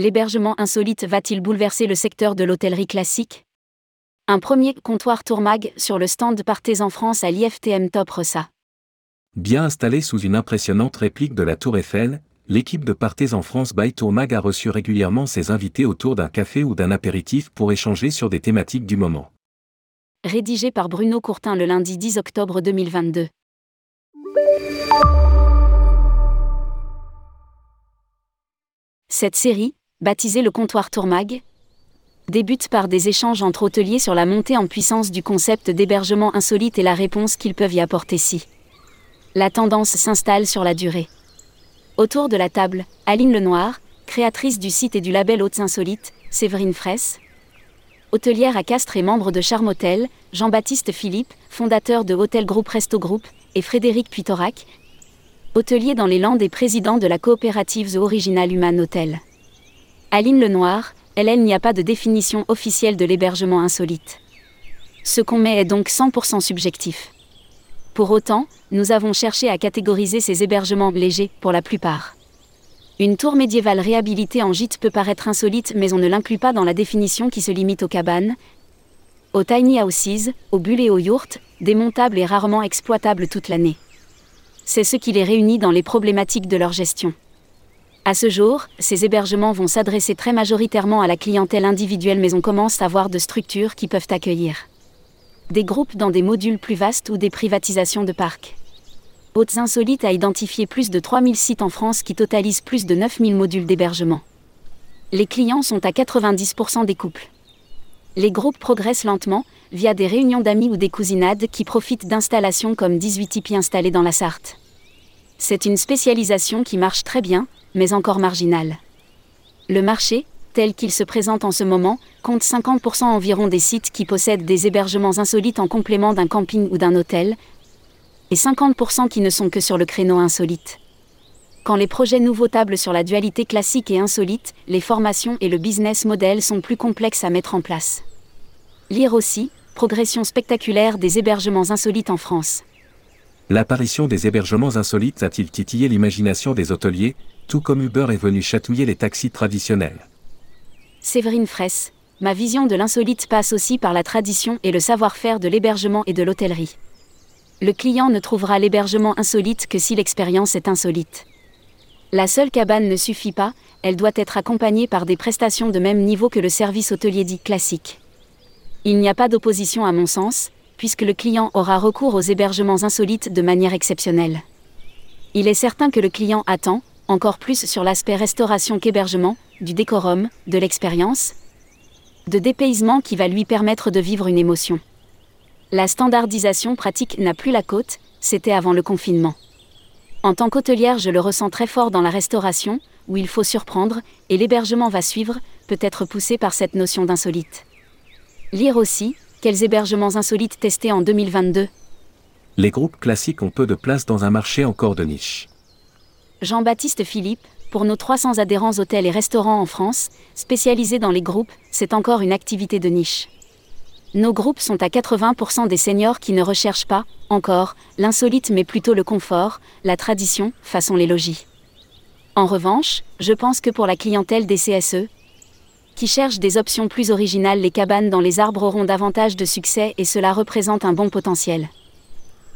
L'hébergement insolite va-t-il bouleverser le secteur de l'hôtellerie classique? Un premier comptoir Tourmag sur le stand Partez en France à l'IFTM Top Ressa. Bien installé sous une impressionnante réplique de la Tour Eiffel, l'équipe de Partez en France by Tourmag a reçu régulièrement ses invités autour d'un café ou d'un apéritif pour échanger sur des thématiques du moment. Rédigé par Bruno Courtin le lundi 10 octobre 2022. Cette série, baptisée le comptoir Tourmag, débute par des échanges entre hôteliers sur la montée en puissance du concept d'hébergement insolite et la réponse qu'ils peuvent y apporter si la tendance s'installe sur la durée. Autour de la table, Aline Lenoir, créatrice du site et du label Hôtes Insolites, Séverine Fraisse, hôtelière à Castres et membre de Charme Hôtel, Jean-Baptiste Philippe, fondateur de Hôtel Group Resto Group, et Frédéric Puitorac, hôtelier dans les Landes et président de la coopérative The Original Human Hotel. Aline Lenoir, elle n'y a pas de définition officielle de l'hébergement insolite. Ce qu'on met est donc 100% subjectif. Pour autant, nous avons cherché à catégoriser ces hébergements légers, pour la plupart. Une tour médiévale réhabilitée en gîte peut paraître insolite, mais on ne l'inclut pas dans la définition qui se limite aux cabanes, aux tiny houses, aux bulles et aux yurts, démontables et rarement exploitables toute l'année. C'est ce qui les réunit dans les problématiques de leur gestion. À ce jour, ces hébergements vont s'adresser très majoritairement à la clientèle individuelle, mais on commence à voir de structures qui peuvent accueillir des groupes dans des modules plus vastes ou des privatisations de parcs. Hautes Insolites a identifié plus de 3000 sites en France qui totalisent plus de 9000 modules d'hébergement. Les clients sont à 90% des couples. Les groupes progressent lentement, via des réunions d'amis ou des cousinades qui profitent d'installations comme 18 tipis installés dans la Sarthe. C'est une spécialisation qui marche très bien, mais encore marginale. Le marché, tel qu'il se présente en ce moment, compte 50% environ des sites qui possèdent des hébergements insolites en complément d'un camping ou d'un hôtel, et 50% qui ne sont que sur le créneau insolite. Quand les projets nouveaux tablent sur la dualité classique et insolite, les formations et le business model sont plus complexes à mettre en place. Lire aussi, progression spectaculaire des hébergements insolites en France. L'apparition des hébergements insolites a-t-il titillé l'imagination des hôteliers, tout comme Uber est venu chatouiller les taxis traditionnels? Séverine Fraisse, ma vision de l'insolite passe aussi par la tradition et le savoir-faire de l'hébergement et de l'hôtellerie. Le client ne trouvera l'hébergement insolite que si l'expérience est insolite. La seule cabane ne suffit pas, elle doit être accompagnée par des prestations de même niveau que le service hôtelier dit classique. Il n'y a pas d'opposition à mon sens, puisque le client aura recours aux hébergements insolites de manière exceptionnelle. Il est certain que le client attend, encore plus sur l'aspect restauration qu'hébergement, du décorum, de l'expérience, de dépaysement qui va lui permettre de vivre une émotion. La standardisation pratique n'a plus la côte, c'était avant le confinement. En tant qu'hôtelière, je le ressens très fort dans la restauration, où il faut surprendre, et l'hébergement va suivre, peut être poussé par cette notion d'insolite. Lire aussi, quels hébergements insolites testés en 2022 Les groupes classiques ont peu de place dans un marché encore de niche. Jean-Baptiste Philippe, pour nos 300 adhérents hôtels et restaurants en France, spécialisés dans les groupes, c'est encore une activité de niche. Nos groupes sont à 80% des seniors qui ne recherchent pas, encore, l'insolite mais plutôt le confort, la tradition, façon les logis. En revanche, je pense que pour la clientèle des CSE, qui cherche des options plus originales, les cabanes dans les arbres auront davantage de succès et cela représente un bon potentiel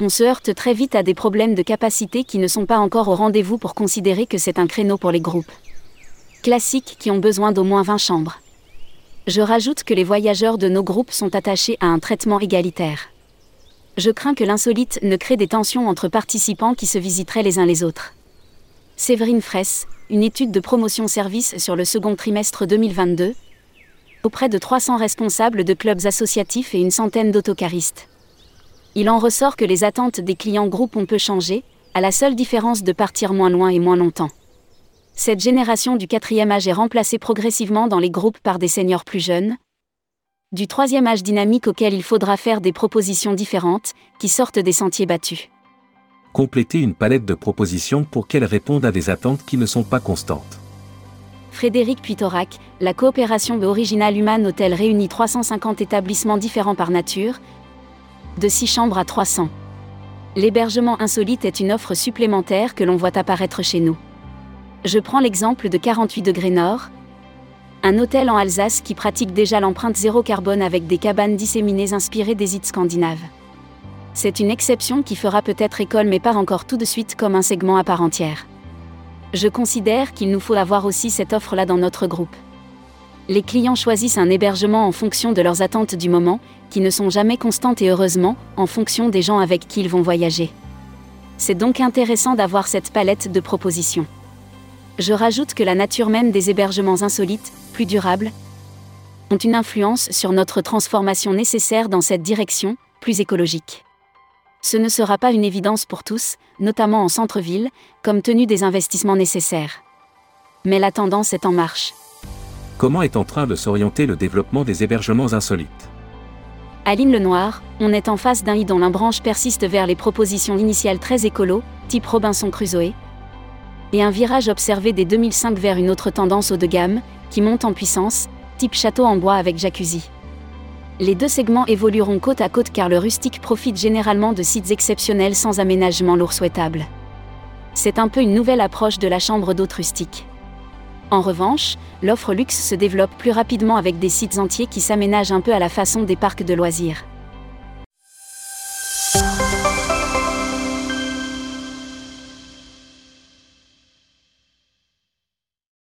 on se heurte très vite à des problèmes de capacité qui ne sont pas encore au rendez-vous pour considérer que c'est un créneau pour les groupes classiques qui ont besoin d'au moins 20 chambres. Je rajoute que les voyageurs de nos groupes sont attachés à un traitement égalitaire. Je crains que l'insolite ne crée des tensions entre participants qui se visiteraient les uns les autres. Séverine Fraisse, une étude de promotion service sur le second trimestre 2022, auprès de 300 responsables de clubs associatifs et une centaine d'autocaristes. Il en ressort que les attentes des clients groupes ont peu changé, à la seule différence de partir moins loin et moins longtemps. Cette génération du quatrième âge est remplacée progressivement dans les groupes par des seniors plus jeunes, du troisième âge dynamique auquel il faudra faire des propositions différentes, qui sortent des sentiers battus. Compléter une palette de propositions pour qu'elles répondent à des attentes qui ne sont pas constantes. Frédéric Puitorac, la coopération de Original Human Hotel réunit 350 établissements différents par nature, de 6 chambres à 300. L'hébergement insolite est une offre supplémentaire que l'on voit apparaître chez nous. Je prends l'exemple de 48 degrés nord, Un hôtel en Alsace qui pratique déjà l'empreinte zéro carbone avec des cabanes disséminées inspirées des îles scandinaves. C'est une exception qui fera peut-être école mais pas encore tout de suite comme un segment à part entière. Je considère qu'il nous faut avoir aussi cette offre-là dans notre groupe. Les clients choisissent un hébergement en fonction de leurs attentes du moment, qui ne sont jamais constantes et heureusement, en fonction des gens avec qui ils vont voyager. C'est donc intéressant d'avoir cette palette de propositions. Je rajoute que la nature même des hébergements insolites, plus durables, ont une influence sur notre transformation nécessaire dans cette direction, plus écologique. Ce ne sera pas une évidence pour tous, notamment en centre-ville, comme tenu des investissements nécessaires. Mais la tendance est en marche. Comment est en train de s'orienter le développement des hébergements insolites? Aline Lenoir, on est en face d'un i dont l'imbranche persiste vers les propositions initiales très écolo, type Robinson Crusoe, et un virage observé dès 2005 vers une autre tendance haut de gamme, qui monte en puissance, type château en bois avec jacuzzi. Les deux segments évolueront côte à côte car le rustique profite généralement de sites exceptionnels sans aménagement lourd souhaitable. C'est un peu une nouvelle approche de la chambre d'hôte rustique. En revanche, l'offre luxe se développe plus rapidement avec des sites entiers qui s'aménagent un peu à la façon des parcs de loisirs.